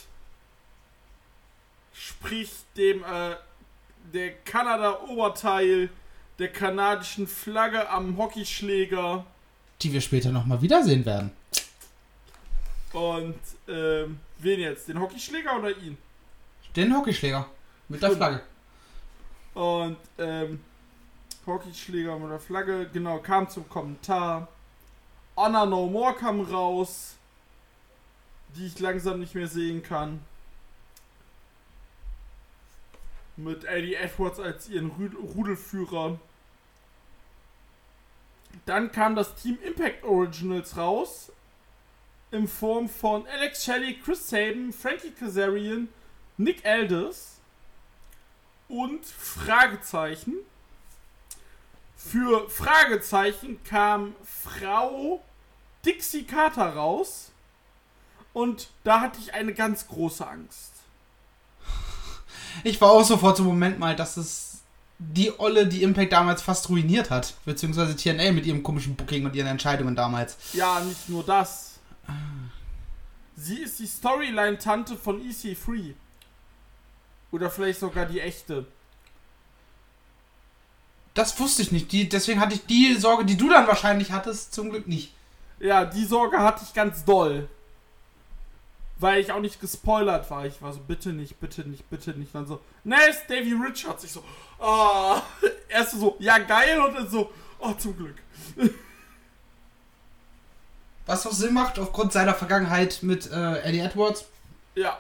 Sprich dem, äh, der Kanada-Oberteil der kanadischen Flagge am Hockeyschläger. Die wir später nochmal wiedersehen werden. Und, ähm, wen jetzt? Den Hockeyschläger oder ihn? Den Hockeyschläger. Mit der. Flagge. Und, ähm, Hockeyschläger mit der Flagge, genau, kam zum Kommentar. Honor No More kam raus, die ich langsam nicht mehr sehen kann. Mit Eddie Edwards als ihren Rudelführer. Dann kam das Team Impact Originals raus. In Form von Alex Shelley, Chris Sabin, Frankie Kazarian, Nick Aldis und Fragezeichen. Für Fragezeichen kam Frau Dixie Carter raus. Und da hatte ich eine ganz große Angst. Ich war auch sofort so, Moment mal, dass es die Olle, die Impact damals fast ruiniert hat. Beziehungsweise TNA mit ihrem komischen Booking und ihren Entscheidungen damals. Ja, nicht nur das. Sie ist die Storyline-Tante von EC3. Oder vielleicht sogar die echte. Das wusste ich nicht. Die, deswegen hatte ich die Sorge, die du dann wahrscheinlich hattest, zum Glück nicht. Ja, die Sorge hatte ich ganz doll. Weil ich auch nicht gespoilert war. Ich war so, bitte nicht, bitte nicht, bitte nicht. Dann so, ne, ist Davy Richards. Ich so, ah. <laughs> Erst so, ja, geil. Und dann so, oh, zum Glück. Was auch Sinn macht, aufgrund seiner Vergangenheit mit äh, Eddie Edwards. Ja.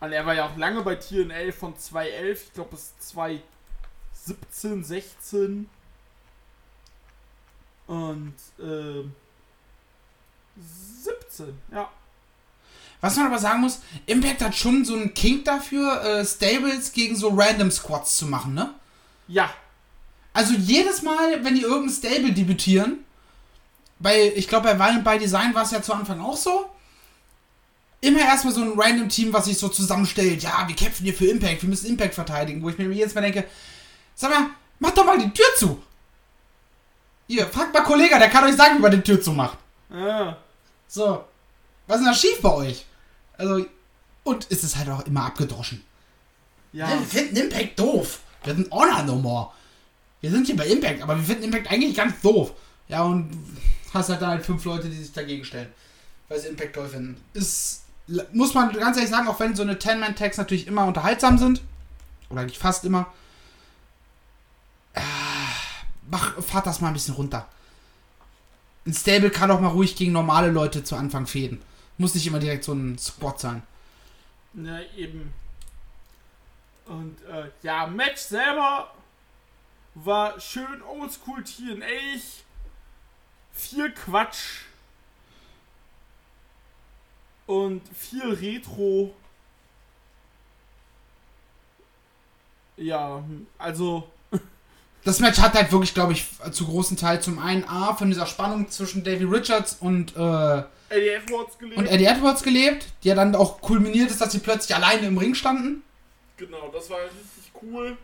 Und er war ja auch lange bei TNL von 2011, ich glaube bis 2017, 16. Und äh, 17, ja. Was man aber sagen muss, Impact hat schon so einen Kink dafür, äh, Stables gegen so Random Squads zu machen, ne? Ja, Also jedes Mal, wenn die irgendein Stable debütieren, bei, ich glaube, bei Violent by Design war es ja zu Anfang auch so. Immer erstmal so ein random Team, was sich so zusammenstellt. Ja, wir kämpfen hier für Impact, wir müssen Impact verteidigen. Wo ich mir jedes Mal denke, sag mal, mach doch mal die Tür zu. Ihr, fragt mal Kollege, der kann euch sagen, wie man die Tür zumacht. ja. So, was ist denn da schief bei euch? Also, und es ist halt auch immer abgedroschen. ja. Ja, wir finden Impact doof. Wir sind Honor no more. Wir sind hier bei Impact, aber wir finden Impact eigentlich ganz doof. Ja, und hast halt da halt fünf Leute, die sich dagegen stellen. Weil sie Impact toll finden. Ist, muss man ganz ehrlich sagen, auch wenn so eine 10-Man-Tags natürlich immer unterhaltsam sind, oder eigentlich fast immer, äh, mach, fahrt das mal ein bisschen runter. Ein Stable kann auch mal ruhig gegen normale Leute zu Anfang fäden. Muss nicht immer direkt so ein Squad sein. Ja, eben. Und äh, ja, Match selber war schön oldschool TNA. Viel Quatsch. Und viel Retro. Ja, also. Das Match hat halt wirklich, glaube ich, zu großen Teil zum einen A von dieser Spannung zwischen Davy Richards und, äh, Eddie Edwards gelebt. und Eddie Edwards gelebt, die ja dann auch kulminiert ist, dass sie plötzlich alleine im Ring standen. genau, das war richtig cool.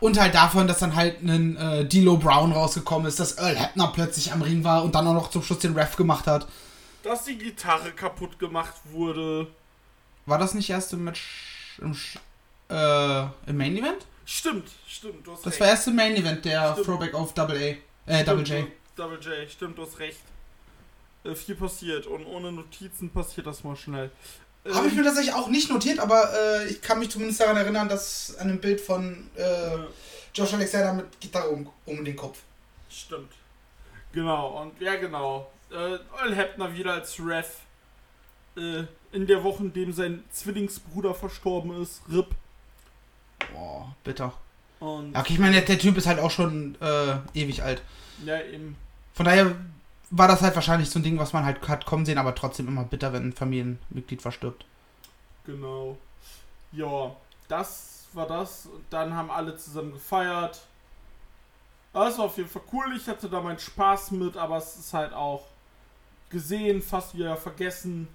Und halt davon, dass dann halt ein äh, D'Lo Brown rausgekommen ist, dass Earl Hebner plötzlich am Ring war und dann auch noch zum Schluss den Ref gemacht hat. Dass die Gitarre kaputt gemacht wurde. War das nicht erst im Match im, Sch- äh, im Main Event? Stimmt, stimmt, du hast Das recht. war erst im Main Event, der Stimmt. Throwback auf Double A. Äh, Double J. Stimmt, Double J, stimmt, du hast recht. Äh, viel passiert und ohne Notizen passiert das mal schnell. Ähm, Habe ich mir tatsächlich auch nicht notiert, aber äh, ich kann mich zumindest daran erinnern, dass an einem Bild von äh, Josh Alexander mit Gitarre um, um den Kopf. Stimmt. Genau, und ja, genau. Äh, Earl Hebner wieder als Ref. Äh, in der Woche, in dem sein Zwillingsbruder verstorben ist. RIP. Boah, bitter. Und okay, ich meine, der, der Typ ist halt auch schon äh, ewig alt. ja, eben. Von daher war das halt wahrscheinlich so ein Ding, was man halt hat kommen sehen, aber trotzdem immer bitter, wenn ein Familienmitglied verstirbt. Genau. Ja, das war das. Und dann haben alle zusammen gefeiert. Das war auf jeden Fall cool. Ich hatte da meinen Spaß mit, aber es ist halt auch gesehen, fast wieder vergessen.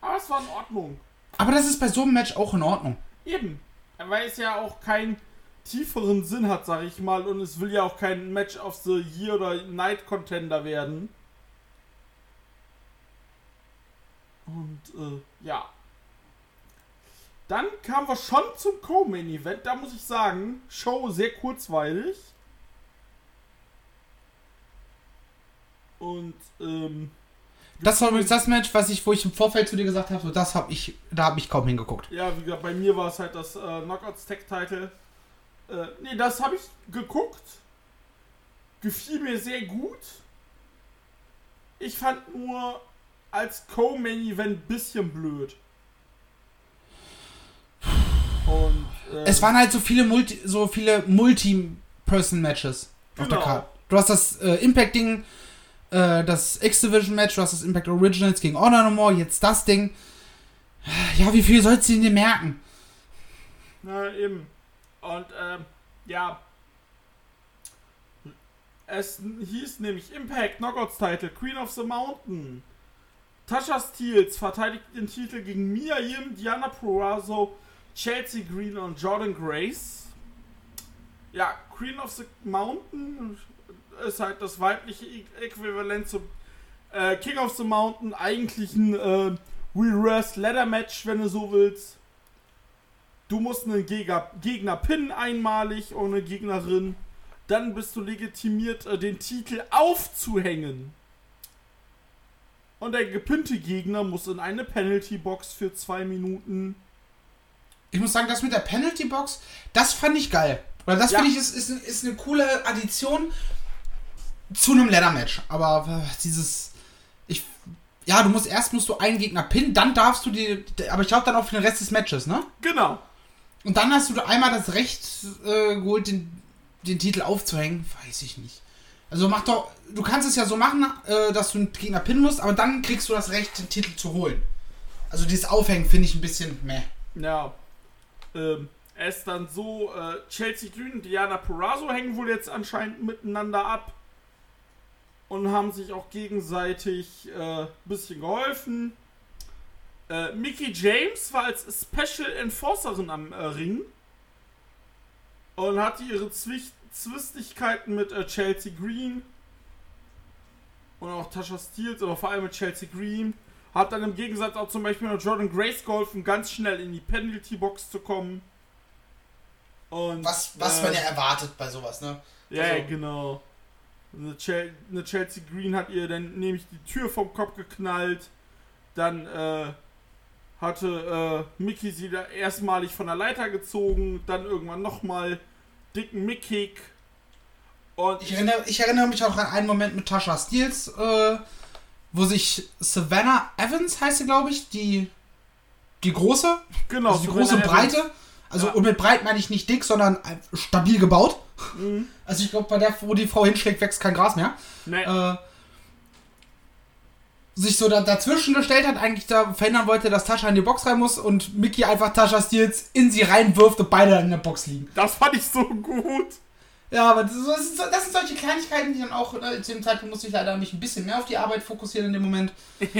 Aber es war in Ordnung. Aber das ist bei so einem Match auch in Ordnung. Eben. Weil es ja auch keinen tieferen Sinn hat, sag ich mal. Und es will ja auch kein Match of the Year oder Night Contender werden. Und äh, ja. Dann kamen wir schon zum Co-Main Event. Da muss ich sagen, Show sehr kurzweilig. Und ähm, Das war übrigens das Match, was ich, wo ich im Vorfeld zu dir gesagt habe, so das habe ich, da habe ich kaum hingeguckt. Ja, wie gesagt, bei mir war es halt das äh, Knockouts Tag Title. Äh, nee, das habe ich geguckt. Gefiel mir sehr gut. Ich fand nur als Co-Main Event ein bisschen blöd. Und äh, Es waren halt so viele Multi, so viele Multi-Person-Matches auf der Genau. Karte. Du hast das äh, Impact-Ding, äh, das X-Division-Match, du hast das Impact Originals gegen Honor No More, jetzt das Ding. Ja, wie viel sollst du denn merken? Na, eben. Und, ähm, ja. Es hieß nämlich Impact Knockouts Title, Queen of the Mountain. Tasha Steels verteidigt den Titel gegen Mia Yim, Diana Purrazzo, Chelsea Green und Jordan Grace. Ja, Queen of the Mountain ist halt das weibliche Äquivalent zum äh, King of the Mountain, eigentlich ein äh, Reverse Ladder Match, wenn du so willst. du musst einen Gegner, Gegner pinnen einmalig ohne Gegnerin. Dann bist du legitimiert, äh, den Titel aufzuhängen. Und der gepinnte Gegner muss in eine Penalty-Box für zwei Minuten. Ich muss sagen, das mit der Penalty Box, das fand ich geil. Weil das Ja. finde ich ist, ist, ist eine coole Addition zu einem Leather-Match. Aber äh, dieses. Ich. Ja, du musst erst musst du einen Gegner pinnen, dann darfst du die. Aber ich glaube dann auch für den Rest des Matches, ne? Genau. Und dann hast du einmal das Recht äh, geholt, den, den Titel aufzuhängen. Weiß ich nicht. Also mach doch. Du kannst es ja so machen, äh, dass du einen Gegner pinnen musst, aber dann kriegst du das Recht, den Titel zu holen. Also dieses Aufhängen finde ich ein bisschen meh. Ja. Ähm, es ist dann so, äh, Chelsea Green und Diana Perazzo hängen wohl jetzt anscheinend miteinander ab. Und haben sich auch gegenseitig ein äh, bisschen geholfen. Äh, Mickey James war als Special Enforcerin am äh, Ring. Und hatte ihre Zwicht Zwistigkeiten mit äh, Chelsea Green. Und auch Tasha Steele, aber vor allem mit Chelsea Green. Hat dann im Gegensatz auch zum Beispiel noch Jordan Grace geholfen, ganz schnell in die Penalty-Box zu kommen. Und, Was, was äh, man ja erwartet bei sowas, ne? Ja, also- ja, genau. Eine, Chel eine Chelsea Green hat ihr dann nämlich die Tür vom Kopf geknallt. Dann äh, hatte äh, Mickey sie da erstmalig von der Leiter gezogen. Dann irgendwann nochmal dicken Mickey. Und Ich erinnere, ich erinnere mich auch an einen Moment mit Tasha Steels, äh, wo sich Savannah Evans heißt sie, glaube ich, die, die große, genau, also die Savannah große Evans. Breite. Also Ja. und mit breit meine ich nicht dick, sondern äh, stabil gebaut. Mhm. Also ich glaube, bei der, wo die Frau hinschlägt, wächst kein Gras mehr. Nee, Äh, sich so da, dazwischen gestellt hat, eigentlich da verhindern wollte, dass Tascha in die Box rein muss und Mickey einfach Tascha Steels in sie reinwirft und beide in der Box liegen. das fand ich so gut. Ja, aber das, ist- das, sind, solche Kleinigkeiten, die dann auch, äh, zu dem Zeitpunkt musste ich leider mich ein bisschen mehr auf die Arbeit fokussieren in dem Moment, <laughs>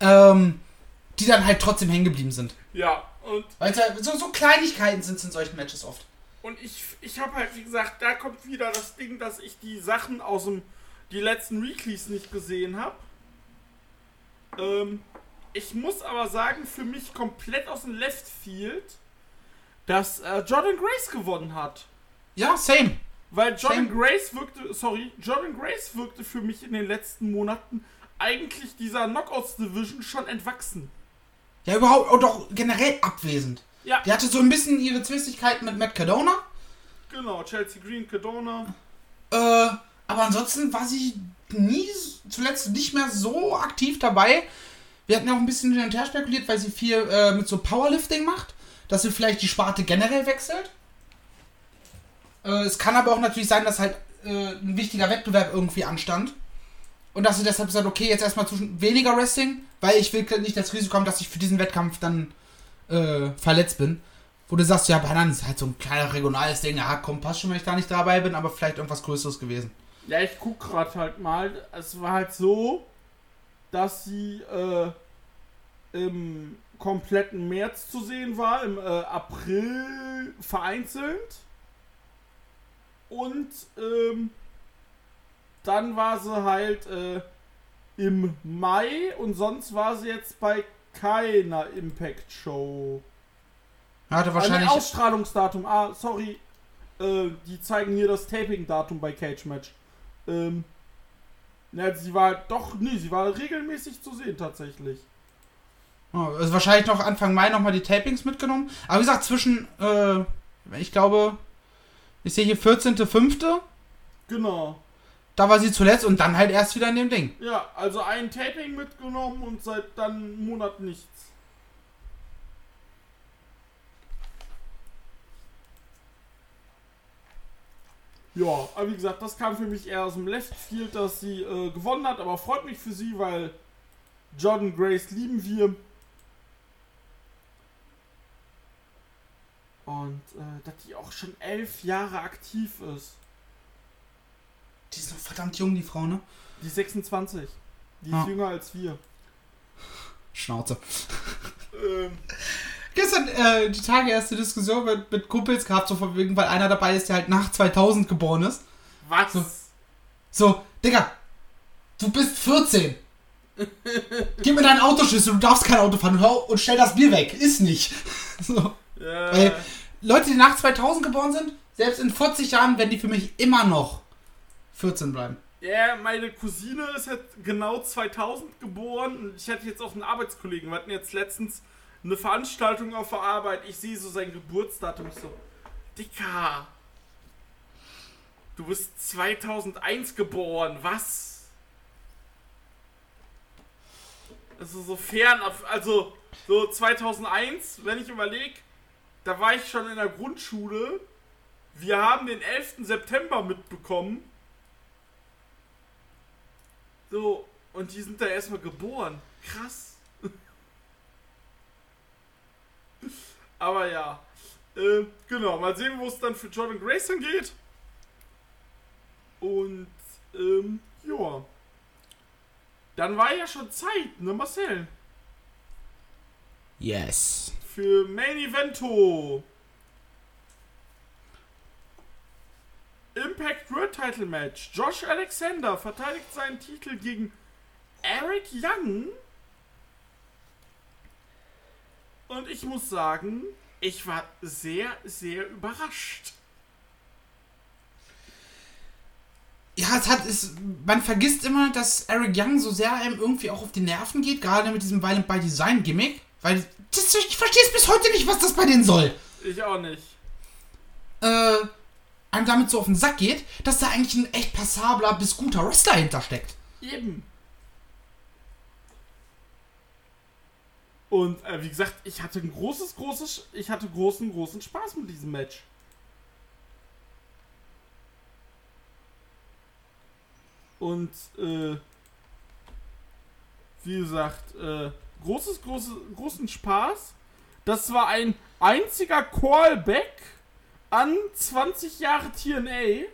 ähm, die dann halt trotzdem hängen geblieben sind. ja, und Weil so, so Kleinigkeiten sind es in solchen Matches oft. Und ich, ich habe halt, wie gesagt, da kommt wieder das Ding, dass ich die Sachen aus dem, die letzten Weeklies nicht gesehen habe. Ähm, ich muss aber sagen, für mich komplett aus dem Left Field, dass äh, Jordan Grace gewonnen hat. Ja, same. Weil Jordan Same. Grace wirkte, sorry, Jordan Grace wirkte für mich in den letzten Monaten eigentlich dieser Knockouts Division schon entwachsen. Ja, überhaupt, und auch generell abwesend. Ja, Die hatte so ein bisschen ihre Zwistigkeiten mit Matt Cardona. genau, Chelsea Green, Cadona. Äh, aber ansonsten war sie nie, zuletzt nicht mehr so aktiv dabei. Wir hatten ja auch ein bisschen hin und her spekuliert, weil sie viel äh, mit so Powerlifting macht, dass sie vielleicht die Sparte generell wechselt. Äh, es kann aber auch natürlich sein, dass halt äh, ein wichtiger Wettbewerb irgendwie anstand. Und dass sie deshalb sagt, okay, jetzt erstmal zwischen weniger Wrestling, weil ich will nicht das Risiko haben, dass ich für diesen Wettkampf dann äh, verletzt bin. Wo du sagst, ja, Banan ist halt so ein kleiner regionales Ding, ja, komm, passt schon, wenn ich da nicht dabei bin, aber vielleicht irgendwas Größeres gewesen. Ja, ich guck gerade halt mal. Es war halt so, dass sie äh, im kompletten März zu sehen war, im äh, April vereinzelt. Und ähm, dann war sie halt äh, im Mai und sonst war sie jetzt bei keiner Impact Show. Hatte Wahrscheinlich wahrscheinlich. Ausstrahlungsdatum. Ah, sorry. Äh, die zeigen hier das Taping-Datum bei Cage Match. Ähm. Ja, sie war doch, nee, sie war regelmäßig zu sehen tatsächlich. Oh, also wahrscheinlich noch Anfang Mai nochmal die Tapings mitgenommen. Aber wie gesagt, zwischen, äh, ich glaube, ich sehe hier 14.05. Genau. Da war sie zuletzt und dann halt erst wieder in dem Ding. Ja, also ein Taping mitgenommen und seit dann einen Monat nichts. Ja, aber wie gesagt, das kam für mich eher aus dem Left Field, dass sie äh, gewonnen hat, aber freut mich für sie, weil Jordan Grace lieben wir. Und äh, dass die auch schon elf Jahre aktiv ist. Die ist noch verdammt jung, die Frau, ne? Die ist 26. Die ist Ja. jünger als wir. Schnauze. Ähm, Gestern, äh, die Tage erste Diskussion mit, mit Kumpels gehabt, so von wegen, weil einer dabei ist, der halt nach 2000 geboren ist. was? So. So, Digga, du bist 14. Gib mir deinen Autoschlüssel, du darfst kein Auto fahren und stell das Bier weg. Ist nicht. <laughs> So. Ja. Weil Leute, die nach 2000 geboren sind, selbst in 40 Jahren werden die für mich immer noch 14 bleiben. Ja, meine Cousine ist halt genau 2000 geboren ich hatte jetzt auch einen Arbeitskollegen. Wir hatten jetzt letztens eine Veranstaltung auf der Arbeit. Ich sehe so sein Geburtsdatum. Ich so, Dicker, du bist 2001 geboren. Was? Also so fern, also so 2001, wenn ich überlege, da war ich schon in der Grundschule. Wir haben den 11. September mitbekommen. So, und die sind da erstmal geboren. Krass. <laughs> Aber ja. Äh, genau, mal sehen, wo es dann für Jordan Grayson geht. Und, ähm, ja. Dann war ja schon Zeit, ne, Marcel? Yes. Für Main Evento. Impact World Title Match. Josh Alexander verteidigt seinen Titel gegen Eric Young. Und ich muss sagen, ich war sehr, sehr überrascht. Ja, es hat, es, man vergisst immer, dass Eric Young so sehr einem irgendwie auch auf die Nerven geht, gerade mit diesem Violent by Design Gimmick, weil das, ich verstehe es bis heute nicht, was das bei denen soll. Ich auch nicht. Äh, einem damit so auf den Sack geht, dass da eigentlich ein echt passabler bis guter Wrestler hintersteckt. Eben. Und äh, wie gesagt, ich hatte ein großes, großes, ich hatte großen, großen Spaß mit diesem Match. Und äh, wie gesagt, äh, großes, großes, großen Spaß. Das war ein einziger Callback an 20 Jahre TNA.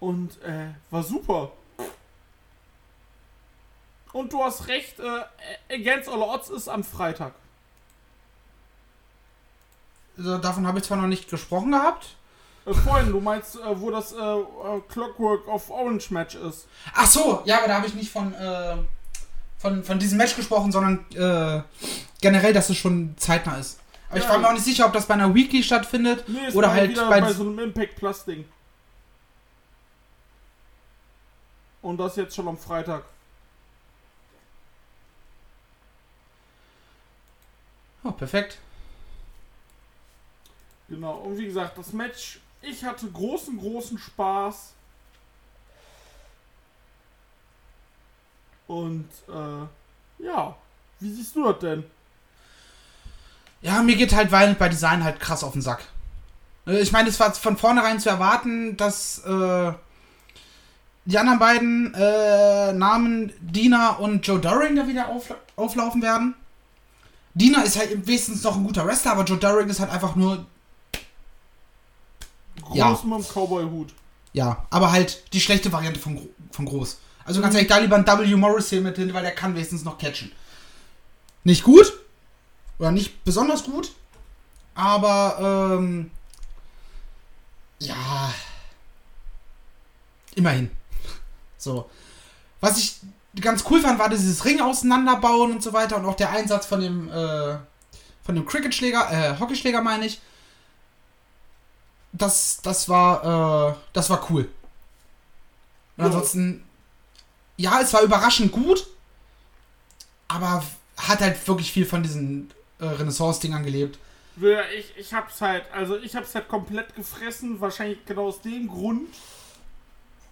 Und äh, war super. Und du hast recht, äh, Against All Odds ist am Freitag. Also, davon habe ich zwar noch nicht gesprochen gehabt. Äh, vorhin, du meinst, äh, wo das äh, äh, Clockwork of Orange Match ist. Ach so, ja, aber da habe ich nicht von, äh, von, von diesem Match gesprochen, sondern äh, generell, dass es schon zeitnah ist. Aber ich Ja. war mir auch nicht sicher, ob das bei einer Weekly stattfindet Nee, oder halt bei, bei so einem Impact Plus Ding. Und das jetzt schon am Freitag. Oh, perfekt. Genau, und wie gesagt, das Match, ich hatte großen, großen Spaß. Und, äh, ja, wie siehst du das denn? Ja, mir geht halt Violent by Design halt krass auf den Sack. Äh, Ich meine, es war von vornherein zu erwarten, dass äh, die anderen beiden äh, Namen Dina und Joe Doring da wieder aufla auflaufen werden. Dina ist halt wenigstens noch ein guter Wrestler, aber Joe Doring ist halt einfach nur, Groß Ja. mit dem Cowboy-Hut. ja, aber halt die schlechte Variante von, von Groß. Also ganz ehrlich, da lieber ein W. Morrissey mit hin, weil der kann wenigstens noch catchen. Nicht gut, oder nicht besonders gut, aber ähm, ja, immerhin. So. Was ich ganz cool fand, war dieses Ring auseinanderbauen und so weiter und auch der Einsatz von dem äh, von dem Cricketschläger, äh, Hockeyschläger meine ich. Das, das war, äh, das war cool. Und ansonsten, ja, es war überraschend gut, aber hat halt wirklich viel von diesen äh, Renaissance-Dingern gelebt. Ja, Ich, ich hab's halt, also ich hab's halt komplett gefressen, wahrscheinlich genau aus dem Grund.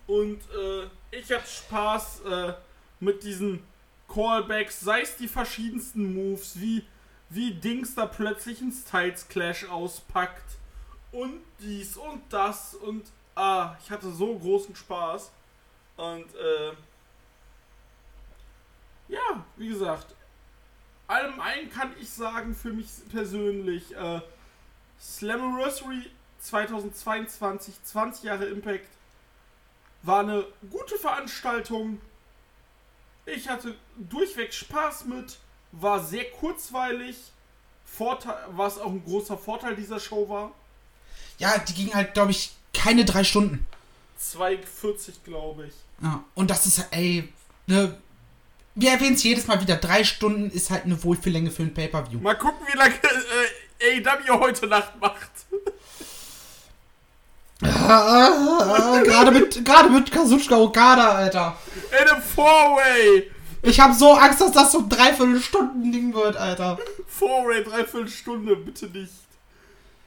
Und äh, ich hatte Spaß äh, mit diesen Callbacks, sei es die verschiedensten Moves, wie, wie Dings da plötzlich einen Styles Clash auspackt. Und dies und das und ah, ich hatte so großen Spaß. Und äh, ja, wie gesagt, allem einen kann ich sagen, für mich persönlich, äh, Slammiversary 2022, 20 Jahre Impact, war eine gute Veranstaltung. Ich hatte durchweg Spaß mit, war sehr kurzweilig, Vorteil, was auch ein großer Vorteil dieser Show war. Ja, die ging halt, glaube ich, keine drei Stunden. 2,40 glaube ich. Ja, und das ist, ey, ne, wir erwähnen es jedes Mal wieder, drei Stunden ist halt eine Wohlfühllänge für ein Pay-Per-View. Mal gucken, wie lange äh, AEW heute Nacht macht. Ah, gerade mit, gerade mit Kazuchika Okada, Alter. In einem Four-Way. Ich habe so Angst, dass das so ein Dreiviertelstunden-Ding wird, Alter. Four-Way, dreiviertel Stunde, bitte nicht.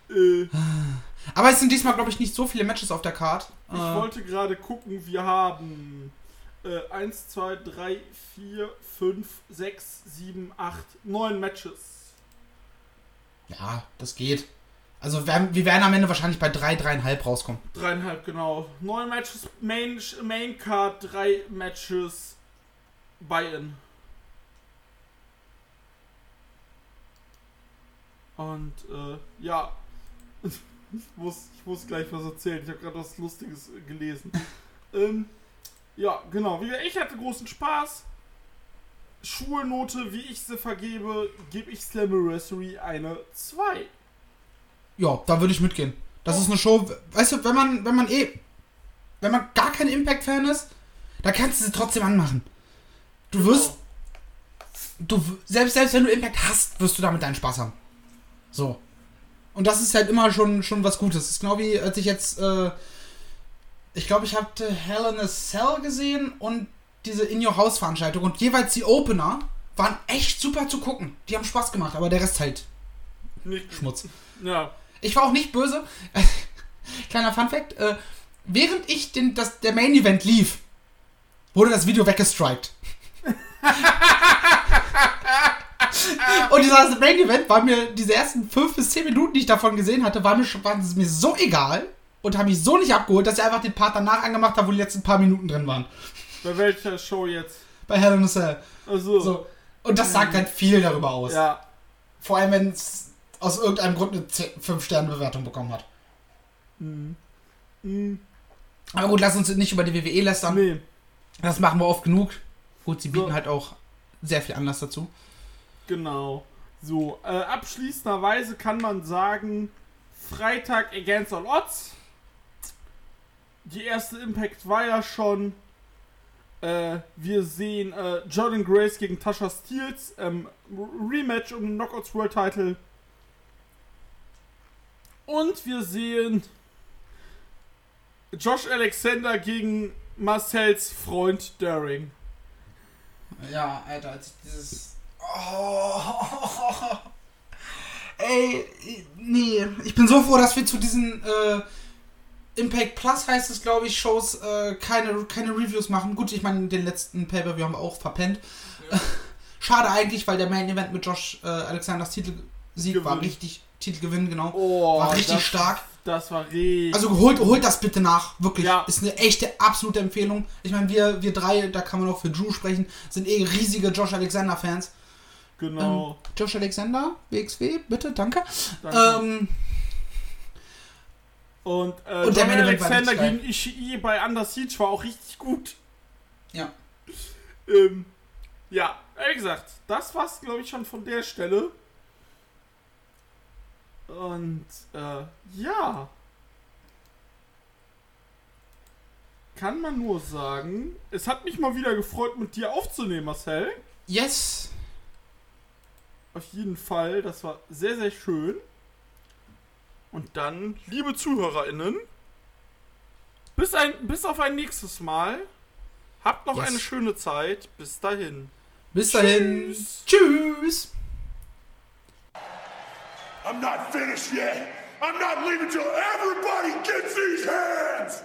Äh, Aber es sind diesmal, glaube ich, nicht so viele Matches auf der Card. ich Äh, wollte gerade gucken, wir haben äh, 1, 2, 3, 4, 5, 6, 7, 8, 9 Matches. ja, das geht. Also wir, wir werden am Ende wahrscheinlich bei drei, dreieinhalb rauskommen. Dreieinhalb, genau. Neun Matches, Main, Main Card, drei Matches, Buy-In. Und, äh, ja. <laughs> Ich muss, ich muss gleich was erzählen. Ich habe gerade was Lustiges äh, gelesen. ähm, ja, genau. Ich hatte großen Spaß. Schulnote, wie ich sie vergebe, gebe ich Slammiversary eine 2. Ja, da würde ich mitgehen. Das ist eine Show, weißt du, wenn man, wenn man eh, wenn man gar kein Impact-Fan ist, da kannst du sie trotzdem anmachen. Du wirst, du, selbst, selbst wenn du Impact hast, wirst du damit deinen Spaß haben. So. Und das ist halt immer schon, schon was Gutes. Das ist genau wie, als ich jetzt, äh, ich glaube, ich hatte Hell in a Cell gesehen und diese In Your House Veranstaltung und jeweils die Opener waren echt super zu gucken. Die haben Spaß gemacht, aber der Rest halt Nicht Schmutz. Ja. Ich war auch nicht böse. <laughs> Kleiner Funfact. Äh, während ich den, das, der Main Event lief, wurde das Video weggestrikt. <laughs> Und dieser Main Event war mir, diese ersten 5 bis 10 Minuten, die ich davon gesehen hatte, waren mir, waren es mir so egal und haben mich so nicht abgeholt, dass ich einfach den Part danach angemacht habe, wo die letzten paar Minuten drin waren. Bei welcher Show jetzt? Bei Hell in a Cell. Also, So. Und das sagt halt viel darüber aus. ja. Vor allem, wenn es aus irgendeinem Grund eine 5-Sterne-Bewertung bekommen hat. Mhm. Mhm. Aber gut, lass uns nicht über die WWE lästern. Nee. Das machen wir oft genug. Gut, sie bieten So. halt auch sehr viel Anlass dazu. Genau. So, äh, abschließenderweise kann man sagen, Freitag Against All Odds. Die erste Impact war ja schon. Äh, wir sehen äh, Jordan Grace gegen Tasha Steels. Ähm, Rematch um den Knockouts World Title. Und wir sehen Josh Alexander gegen Marcells Freund Daring. Ja, Alter, als ich dieses. Oh. <laughs> Ey, nee. Ich bin so froh, dass wir zu diesen äh, Impact Plus heißt es, glaube ich, Shows äh, keine, keine Reviews machen. Gut, ich meine, den letzten haben wir auch verpennt. <laughs> Schade eigentlich, weil der Main Event mit Josh äh, Alexanders Titelsieg war Gewinn. richtig. Titelgewinn, genau. Oh, War richtig das, stark. Das war richtig. Also holt, holt das bitte nach, wirklich. Ja. Ist eine echte, absolute Empfehlung. Ich meine, wir, wir drei, da kann man auch für Drew sprechen, sind eh riesige Josh Alexander-Fans. genau. Josh Alexander, WXW, bitte, danke. Danke. Ähm, und äh, und der John Alexander gegen Ishii bei Under Siege war auch richtig gut. ja. Ähm, ja, wie gesagt, das war's, glaube ich, schon von der Stelle. Und äh, ja. Kann man nur sagen, es hat mich mal wieder gefreut, mit dir aufzunehmen, Marcel. Yes. Auf jeden Fall, das war sehr, sehr schön. Und dann, liebe ZuhörerInnen, bis, ein, bis auf ein nächstes Mal. Habt noch Yes. eine schöne Zeit. Bis dahin. Bis dahin. Tschüss. Tschüss. I'm not finished yet. I'm not leaving till everybody gets these hands.